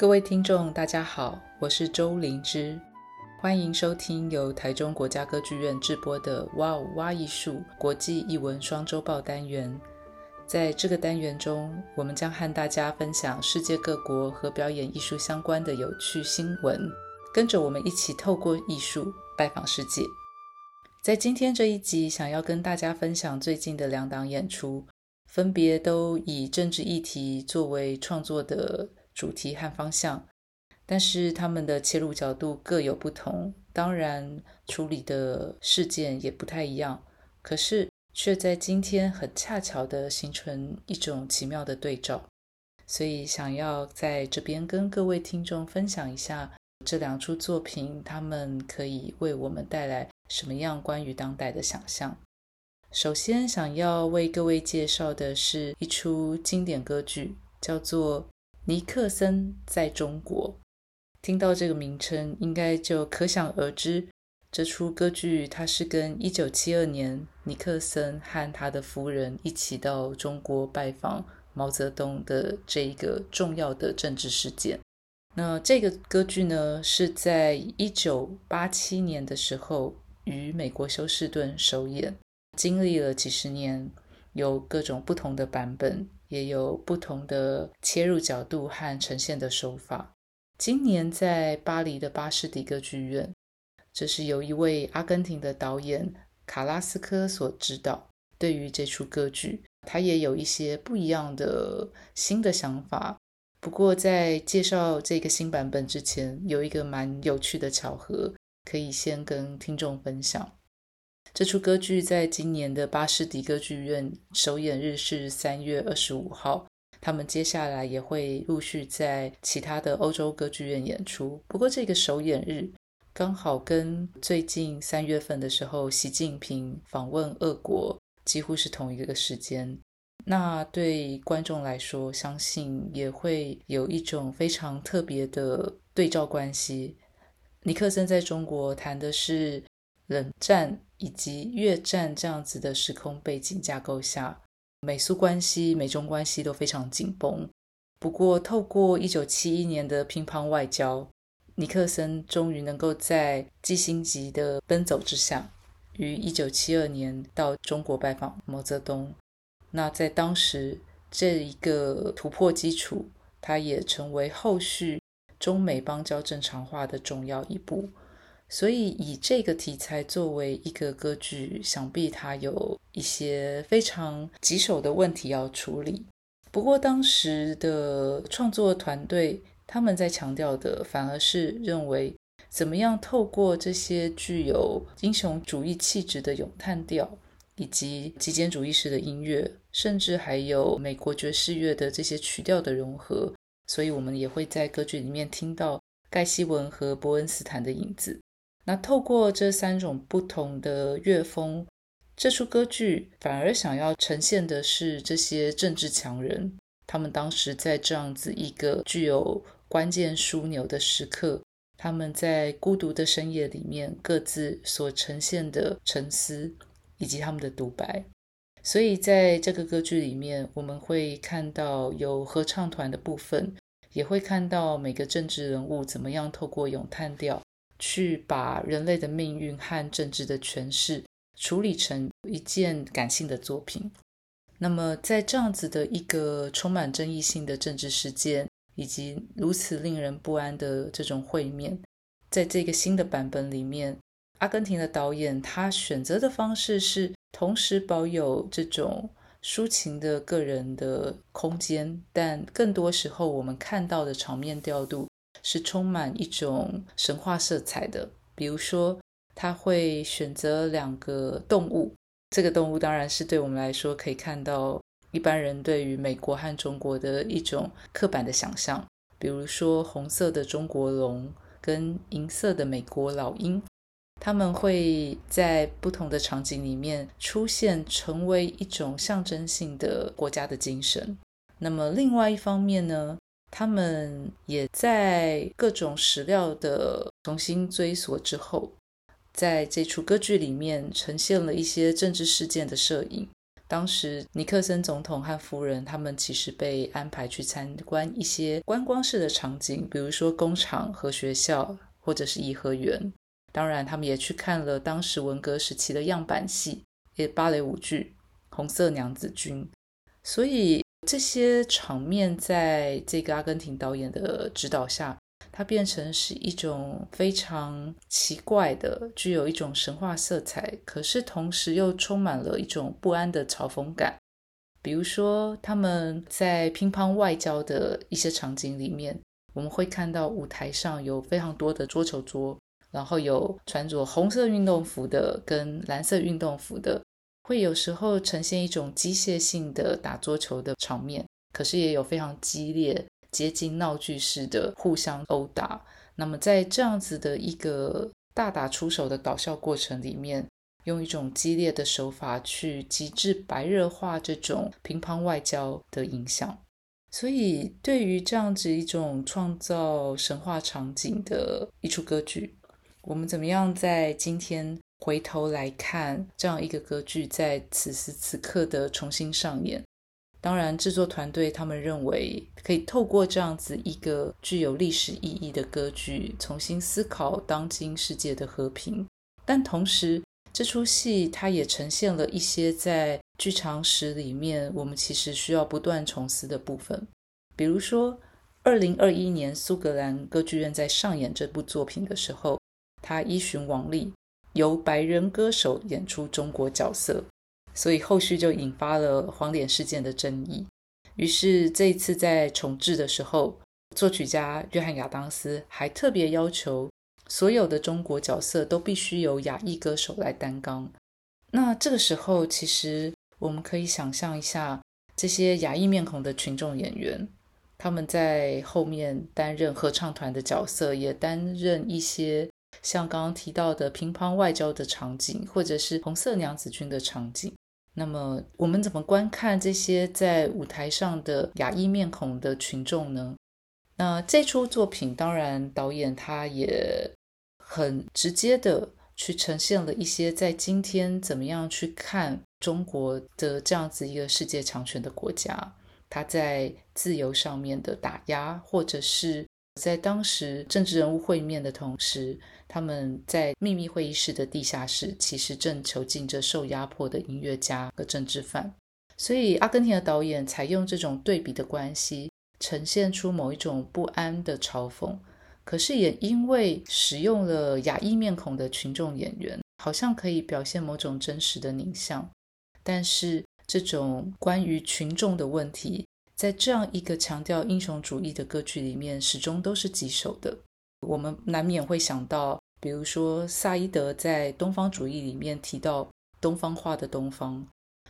各位听众，大家好，我是周灵芝，欢迎收听由台中国家歌剧院制播的《哇哦哇艺术》国际艺文双周报单元。在这个单元中，我们将和大家分享世界各国和表演艺术相关的有趣新闻，跟着我们一起透过艺术拜访世界。在今天这一集，想要跟大家分享最近的两档演出，分别都以政治议题作为创作的主题和方向，但是他们的切入角度各有不同，当然处理的事件也不太一样，可是却在今天很恰巧地形成一种奇妙的对照，所以想要在这边跟各位听众分享一下这两出作品，他们可以为我们带来什么样关于当代的想象。首先想要为各位介绍的是一出经典歌剧，叫做。尼克森在中国，听到这个名称，应该就可想而知，这出歌剧它是跟1972年尼克森和他的夫人一起到中国拜访毛泽东的这一个重要的政治事件。那这个歌剧呢，是在1987年的时候于美国休斯顿首演，经历了几十年，有各种不同的版本。也有不同的切入角度和呈现的手法。今年在巴黎的巴士底歌剧院，这是由一位阿根廷的导演卡拉斯科所指导。对于这出歌剧，他也有一些不一样的新的想法。不过，在介绍这个新版本之前，有一个蛮有趣的巧合，可以先跟听众分享。这出歌剧在今年的巴士底歌剧院首演日是三月二十五号，他们接下来也会陆续在其他的欧洲歌剧院演出。不过这个首演日刚好跟最近三月份的时候习近平访问俄国几乎是同一个时间，那对观众来说，相信也会有一种非常特别的对照关系。尼克森在中国谈的是冷战。以及越战这样子的时空背景架构下，美苏关系、美中关系都非常紧绷。不过，透过一九七一年的乒乓外交，尼克森终于能够在季辛级的奔走之下，于一九七二年到中国拜访毛泽东。那在当时，这一个突破基础，它也成为后续中美邦交正常化的重要一步。所以，以这个题材作为一个歌剧，想必它有一些非常棘手的问题要处理。不过，当时的创作团队他们在强调的，反而是认为怎么样透过这些具有英雄主义气质的咏叹调，以及极简主义式的音乐，甚至还有美国爵士乐的这些曲调的融合。所以，我们也会在歌剧里面听到盖希文和伯恩斯坦的影子。那透过这三种不同的乐风，这出歌剧反而想要呈现的是这些政治强人，他们当时在这样子一个具有关键枢纽的时刻，他们在孤独的深夜里面各自所呈现的沉思以及他们的独白。所以在这个歌剧里面，我们会看到有合唱团的部分，也会看到每个政治人物怎么样透过咏叹调。去把人类的命运和政治的诠释处理成一件感性的作品。那么，在这样子的一个充满争议性的政治事件，以及如此令人不安的这种会面，在这个新的版本里面，阿根廷的导演他选择的方式是同时保有这种抒情的个人的空间，但更多时候我们看到的场面调度。是充满一种神话色彩的，比如说，他会选择两个动物，这个动物当然是对我们来说可以看到一般人对于美国和中国的一种刻板的想象，比如说红色的中国龙跟银色的美国老鹰，他们会在不同的场景里面出现，成为一种象征性的国家的精神。那么另外一方面呢，他们也在各种史料的重新追索之后，在这出歌剧里面呈现了一些政治事件的摄影，当时尼克森总统和夫人他们其实被安排去参观一些观光式的场景，比如说工厂和学校，或者是颐和园。当然，他们也去看了当时文革时期的样板戏，也芭蕾舞剧《红色娘子军》。所以这些场面在这个阿根廷导演的指导下，它变成是一种非常奇怪的、具有一种神话色彩，可是同时又充满了一种不安的嘲讽感。比如说，他们在乒乓外交的一些场景里面，我们会看到舞台上有非常多的桌球桌，然后有穿着红色运动服的跟蓝色运动服的，会有时候呈现一种机械性的打桌球的场面，可是也有非常激烈。接近闹剧式的互相殴打，那么在这样子的一个大打出手的搞笑过程里面，用一种激烈的手法去极致白热化这种乒乓外交的影响。所以，对于这样子一种创造神话场景的一出歌剧，我们怎么样在今天回头来看这样一个歌剧在此时此刻的重新上演？当然，制作团队他们认为可以透过这样子一个具有历史意义的歌剧，重新思考当今世界的和平。但同时，这出戏它也呈现了一些在剧场史里面我们其实需要不断重思的部分。比如说，二零二一年苏格兰歌剧院在上演这部作品的时候，他依循往例，由白人歌手演出中国角色。所以后续就引发了黄脸事件的争议。于是这一次在重制的时候，作曲家约翰亚当斯还特别要求所有的中国角色都必须由亚裔歌手来担纲。那这个时候，其实我们可以想象一下，这些亚裔面孔的群众演员，他们在后面担任合唱团的角色，也担任一些像刚刚提到的乒乓外交的场景，或者是红色娘子军的场景。那么我们怎么观看这些在舞台上的亚裔面孔的群众呢？那这出作品当然导演他也很直接的去呈现了一些在今天怎么样去看中国的这样子一个世界强权的国家，他在自由上面的打压，或者是在当时政治人物会面的同时。他们在秘密会议室的地下室，其实正囚禁着受压迫的音乐家和政治犯。所以，阿根廷的导演采用这种对比的关系，呈现出某一种不安的嘲讽。可是，也因为使用了亚裔面孔的群众演员，好像可以表现某种真实的凝像。但是，这种关于群众的问题，在这样一个强调英雄主义的歌剧里面，始终都是棘手的。我们难免会想到，比如说萨伊德在东方主义里面提到东方化的东方，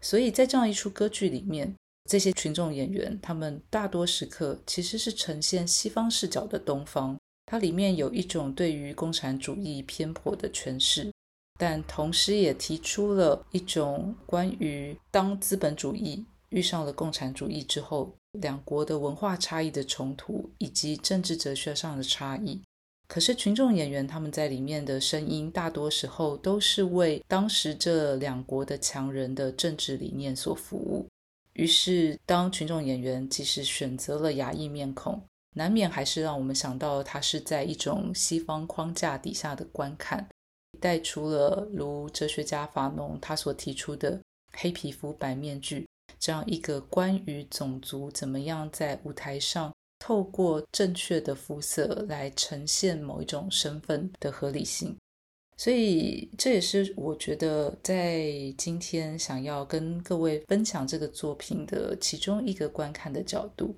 所以在这样一出歌剧里面，这些群众演员他们大多时刻其实是呈现西方视角的东方，它里面有一种对于共产主义偏颇的诠释，但同时也提出了一种关于当资本主义遇上了共产主义之后，两国的文化差异的冲突以及政治哲学上的差异。可是群众演员他们在里面的声音，大多时候都是为当时这两国的强人的政治理念所服务。于是，当群众演员即使选择了亚裔面孔，难免还是让我们想到他是在一种西方框架底下的观看，带出了如哲学家法农他所提出的“黑皮肤白面具”这样一个关于种族怎么样在舞台上。透过正确的肤色来呈现某一种身份的合理性，所以这也是我觉得在今天想要跟各位分享这个作品的其中一个观看的角度。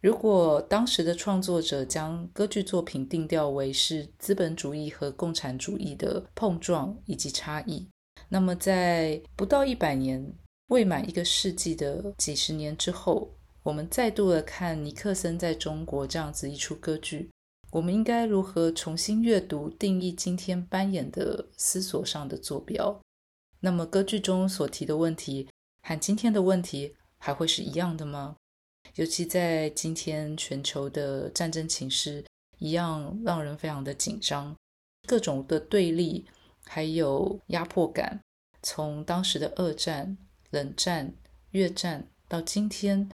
如果当时的创作者将歌剧作品定调为是资本主义和共产主义的碰撞以及差异，那么在不到一百年、未满一个世纪的几十年之后，我们再度的看尼克森在中国这样子一出歌剧，我们应该如何重新阅读、定义今天扮演的思索上的坐标？那么歌剧中所提的问题和今天的问题还会是一样的吗？尤其在今天全球的战争情势一样让人非常的紧张，各种的对立还有压迫感，从当时的二战冷战、越战到今天，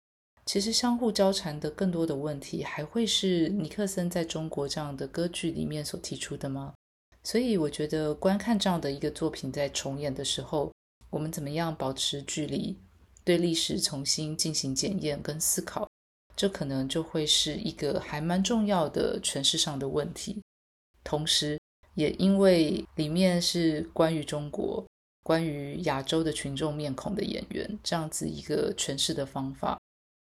其实相互交缠的更多的问题，还会是尼克森在中国这样的歌剧里面所提出的吗？所以我觉得观看这样的一个作品在重演的时候，我们怎么样保持距离，对历史重新进行检验跟思考，这可能就会是一个还蛮重要的诠释上的问题。同时，也因为里面是关于中国、关于亚洲的群众面孔的演员，这样子一个诠释的方法，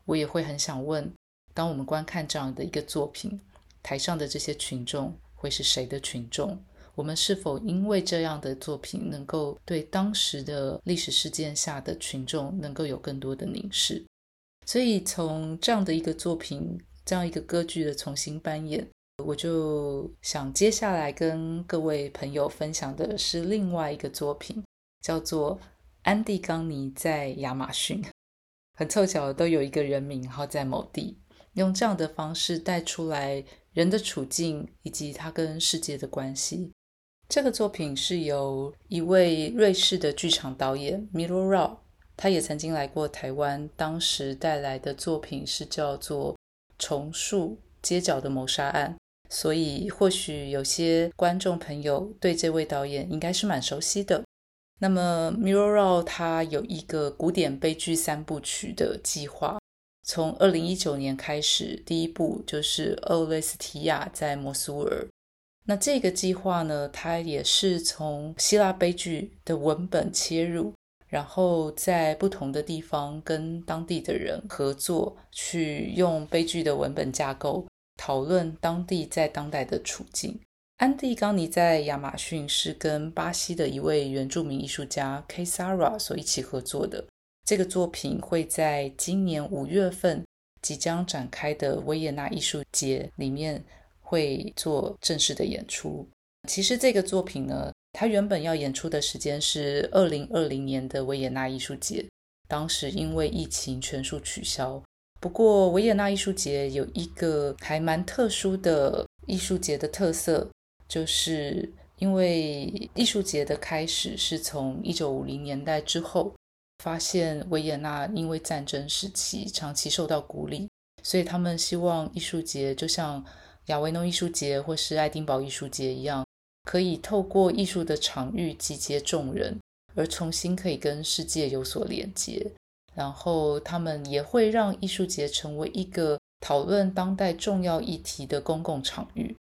我也会很想问：当我们观看这样的一个作品，台上的这些群众会是谁的群众？我们是否因为这样的作品，能够对当时的历史事件下的群众能够有更多的凝视？所以从这样的一个作品，这样一个歌剧的重新扮演。我就想接下来跟各位朋友分享的是另外一个作品，叫做《安蒂冈尼在亚马逊》。很凑巧都有一个人名，然后在某地，用这样的方式带出来人的处境以及他跟世界的关系。这个作品是由一位瑞士的剧场导演 Miro Ra，他也曾经来过台湾，当时带来的作品是叫做《重塑街角的谋杀案》。所以，或许有些观众朋友对这位导演应该是蛮熟悉的。那么，Miro Rau 他有一个古典悲剧三部曲的计划，从二零一九年开始，第一部就是《俄雷斯提亚在摩苏尔》。那这个计划呢，它也是从希腊悲剧的文本切入，然后在不同的地方跟当地的人合作，去用悲剧的文本架构。讨论当地在当代的处境。安蒂冈尼在亚马逊是跟巴西的一位原住民艺术家 K Sara 所一起合作的。这个作品会在今年五月份即将展开的维也纳艺术节里面会做正式的演出。其实这个作品呢，它原本要演出的时间是二零二零年的维也纳艺术节，当时因为疫情全数取消。不过，维也纳艺术节有一个还蛮特殊的艺术节的特色，就是因为艺术节的开始是从一九五零年代之后，发现维也纳因为战争时期长期受到孤立，所以他们希望艺术节就像亚维农艺术节或是爱丁堡艺术节一样，可以透过艺术的场域集结众人，而重新可以跟世界有所连接。然后他们也会让艺术节成为一个讨论当代重要议题的公共场域，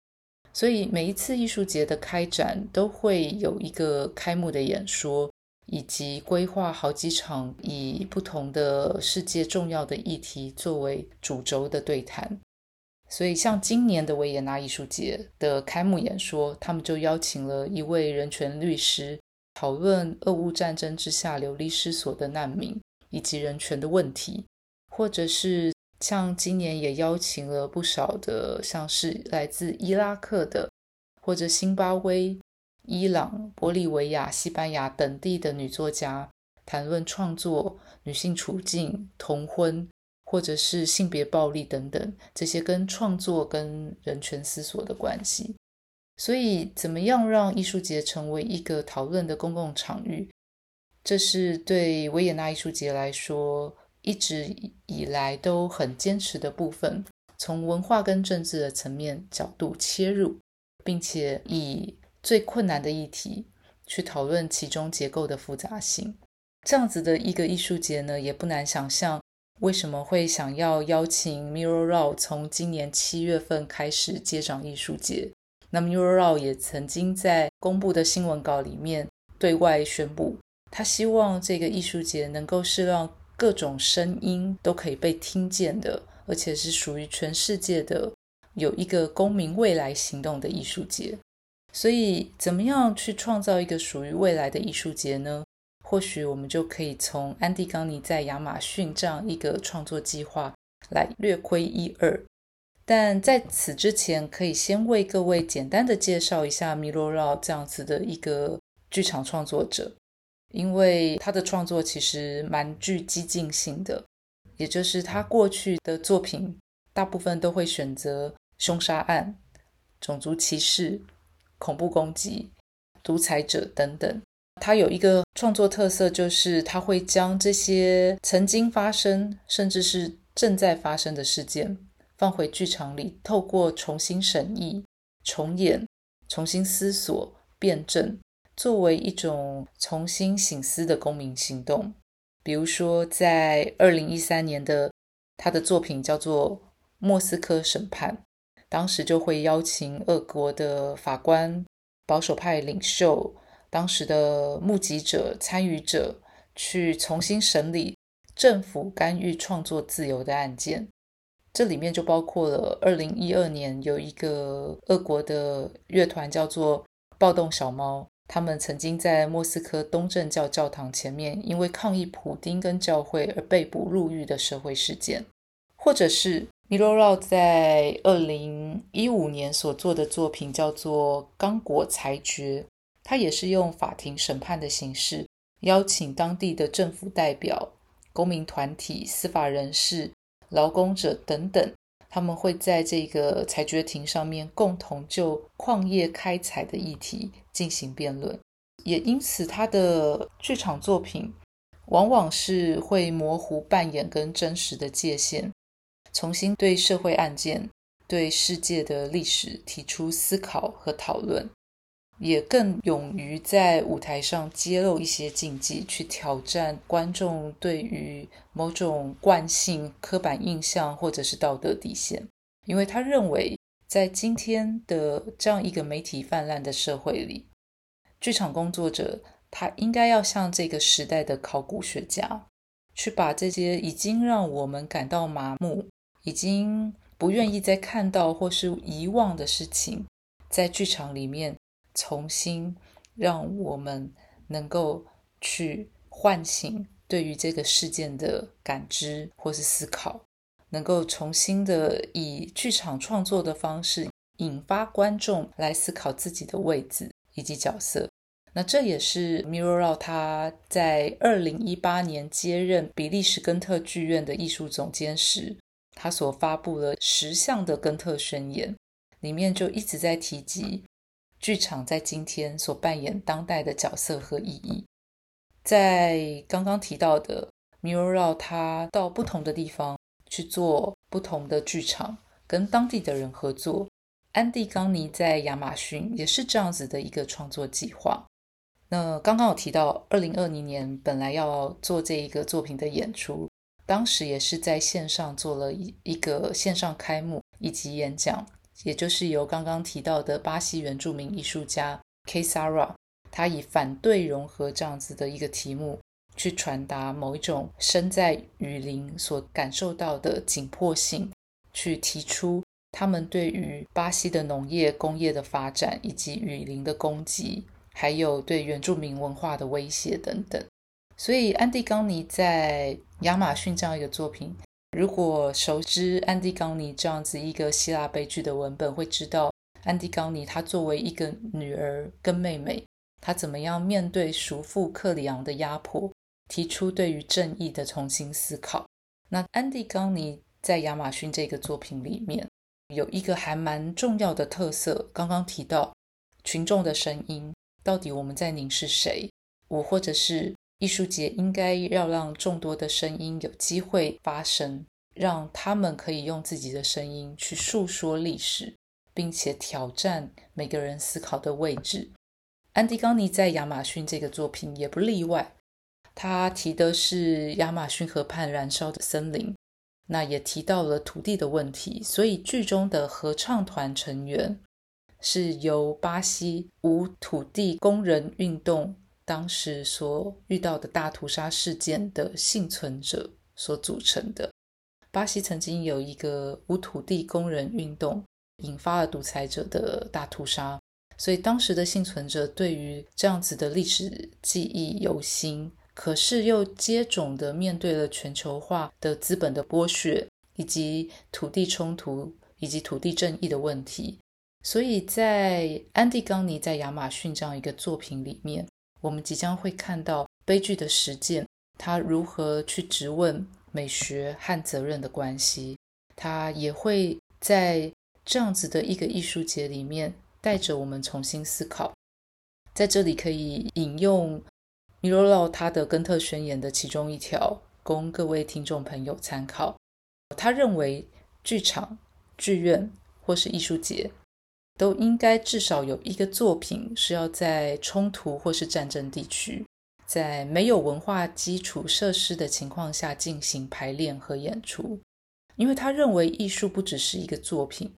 所以每一次艺术节的开展都会有一个开幕的演说，以及规划好几场以不同的世界重要的议题作为主轴的对谈。所以像今年的维也纳艺术节的开幕演说，他们就邀请了一位人权律师，讨论俄乌战争之下流离失所的难民。以及人权的问题，或者是像今年也邀请了不少的，像是来自伊拉克的，或者新巴威、伊朗、玻利维亚、西班牙等地的女作家，谈论创作、女性处境、同婚，或者是性别暴力等等这些跟创作跟人权思索的关系。所以，怎么样让艺术节成为一个讨论的公共场域？这是对维也纳艺术节来说一直以来都很坚持的部分，从文化跟政治的层面角度切入，并且以最困难的议题去讨论其中结构的复杂性。这样子的一个艺术节呢，也不难想象为什么会想要邀请 Miro Rau 从今年七月份开始接掌艺术节。那 Miro Rau 也曾经在公布的新闻稿里面对外宣布。他希望这个艺术节能够是让各种声音都可以被听见的，而且是属于全世界的，有一个公民未来行动的艺术节。所以，怎么样去创造一个属于未来的艺术节呢？或许我们就可以从安迪冈尼在亚马逊这样一个创作计划来略窥一二。但在此之前，可以先为各位简单的介绍一下米罗绕这样子的一个剧场创作者。因为他的创作其实蛮具激进性的，也就是他过去的作品大部分都会选择凶杀案、种族歧视、恐怖攻击、独裁者等等。他有一个创作特色，就是他会将这些曾经发生，甚至是正在发生的事件放回剧场里，透过重新审议、重演、重新思索、辩证，作为一种重新醒思的公民行动。比如说，在二零一三年的他的作品叫做《莫斯科审判》，当时就会邀请俄国的法官、保守派领袖。当时的目击者、参与者去重新审理政府干预创作自由的案件，这里面就包括了二零一二年有一个俄国的乐团叫做暴动小猫，他们曾经在莫斯科东正教教堂前面因为抗议普丁跟教会而被捕入狱的社会事件，或者是米罗拉在二零一五年所做的作品叫做《刚果裁决》。他也是用法庭审判的形式，邀请当地的政府代表、公民团体、司法人士、劳工者等等，他们会在这个裁决庭上面共同就矿业开采的议题进行辩论。也因此，他的剧场作品往往是会模糊扮演跟真实的界限，重新对社会案件、对世界的历史提出思考和讨论。也更勇于在舞台上揭露一些禁忌，去挑战观众对于某种惯性、刻板印象或者是道德底线。因为他认为，在今天的这样一个媒体泛滥的社会里，剧场工作者他应该要像这个时代的考古学家，去把这些已经让我们感到麻木、已经不愿意再看到或是遗忘的事情，在剧场里面。重新让我们能够去唤醒对于这个事件的感知或是思考，能够重新的以剧场创作的方式引发观众来思考自己的位置以及角色。那这也是 m i r r o r a l 他在二零一八年接任比利时根特剧院的艺术总监时，他所发布了十项的根特宣言，里面就一直在提及。剧场在今天所扮演当代的角色和意义，在刚刚提到的 Milorad 他到不同的地方去做不同的剧场，跟当地的人合作。安迪冈尼在亚马逊也是这样子的一个创作计划。那刚刚有提到，二零二零年本来要做这一个作品的演出，当时也是在线上做了一一个线上开幕以及演讲。也就是由刚刚提到的巴西原住民艺术家 Kay Sara，他以反对融合这样子的一个题目，去传达某一种身在雨林所感受到的紧迫性，去提出他们对于巴西的农业工业的发展，以及雨林的攻击，还有对原住民文化的威胁等等。所以安迪冈尼在亚马逊这样一个作品。如果熟知安迪冈尼这样子一个希腊悲剧的文本，会知道安迪冈妮她作为一个女儿跟妹妹，她怎么样面对叔父克里昂的压迫，提出对于正义的重新思考。那安迪冈尼在亚马逊这个作品里面有一个还蛮重要的特色，刚刚提到群众的声音，到底我们在凝视谁？我或者是？艺术节应该要让众多的声音有机会发声，让他们可以用自己的声音去诉说历史，并且挑战每个人思考的位置。安迪冈尼在亚马逊这个作品也不例外，他提的是亚马逊河畔燃烧的森林，那也提到了土地的问题。所以剧中的合唱团成员是由巴西无土地工人运动。当时所遇到的大屠杀事件的幸存者所组成的。巴西曾经有一个无土地工人运动，引发了独裁者的大屠杀，所以当时的幸存者对于这样子的历史记忆犹新，可是又接踵的面对了全球化的资本的剥削，以及土地冲突，以及土地正义的问题。所以在安迪冈尼在亚马逊这样一个作品里面。我们即将会看到悲剧的实践，他如何去质问美学和责任的关系。他也会在这样子的一个艺术节里面，带着我们重新思考在这里可以引用米罗洛他的根特宣言的其中一条，供各位听众朋友参考。他认为，剧场、剧院或是艺术节，都应该至少有一个作品是要在冲突或是战争地区，在没有文化基础设施的情况下进行排练和演出。因为他认为，艺术不只是一个作品，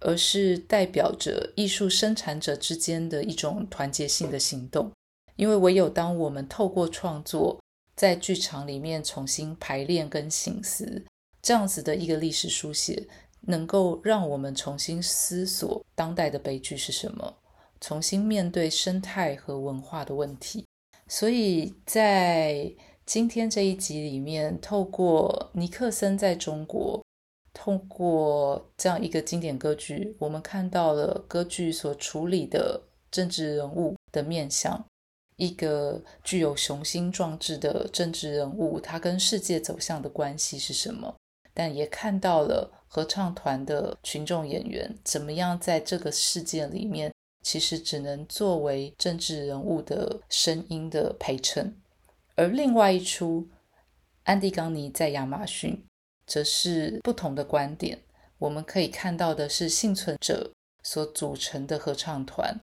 而是代表着艺术生产者之间的一种团结性的行动。因为唯有当我们透过创作，在剧场里面重新排练跟省思。这样子的一个历史书写，能够让我们重新思索当代的悲剧是什么，重新面对生态和文化的问题。所以在今天这一集里面，透过尼克森在中国，透过这样一个经典歌剧，我们看到了歌剧所处理的政治人物的面相，一个具有雄心壮志的政治人物，他跟世界走向的关系是什么？但也看到了合唱团的群众演员怎么样在这个事件里面，其实只能作为政治人物的声音的陪衬。而另外一出，安迪·冈尼在亚马逊，则是不同的观点。我们可以看到的是幸存者所组成的合唱团，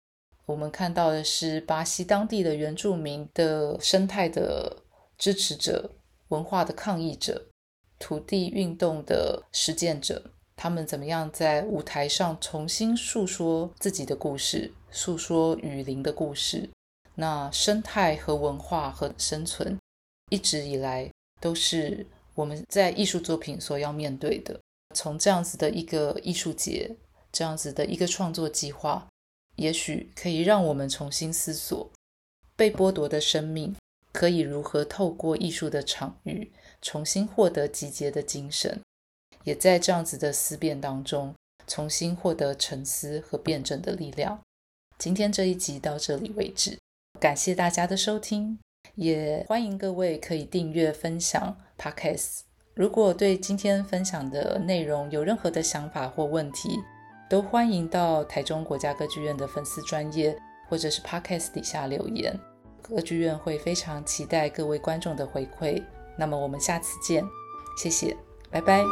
我们看到的是巴西当地的原住民的生态的支持者、文化的抗议者。土地运动的实践者，他们怎么样在舞台上重新诉说自己的故事，诉说雨林的故事？那生态和文化和生存，一直以来都是我们在艺术作品所要面对的。从这样子的一个艺术节，这样子的一个创作计划，也许可以让我们重新思索被剥夺的生命，可以如何透过艺术的场域。重新获得集结的精神，也在这样子的思辨当中，重新获得沉思和辩证的力量。今天这一集到这里为止，感谢大家的收听，也欢迎各位可以订阅分享 Podcast。如果对今天分享的内容有任何的想法或问题，都欢迎到台中国家歌剧院的粉丝专页或者是 Podcast 底下留言，歌剧院会非常期待各位观众的回馈。那么我们下次见，谢谢，拜拜。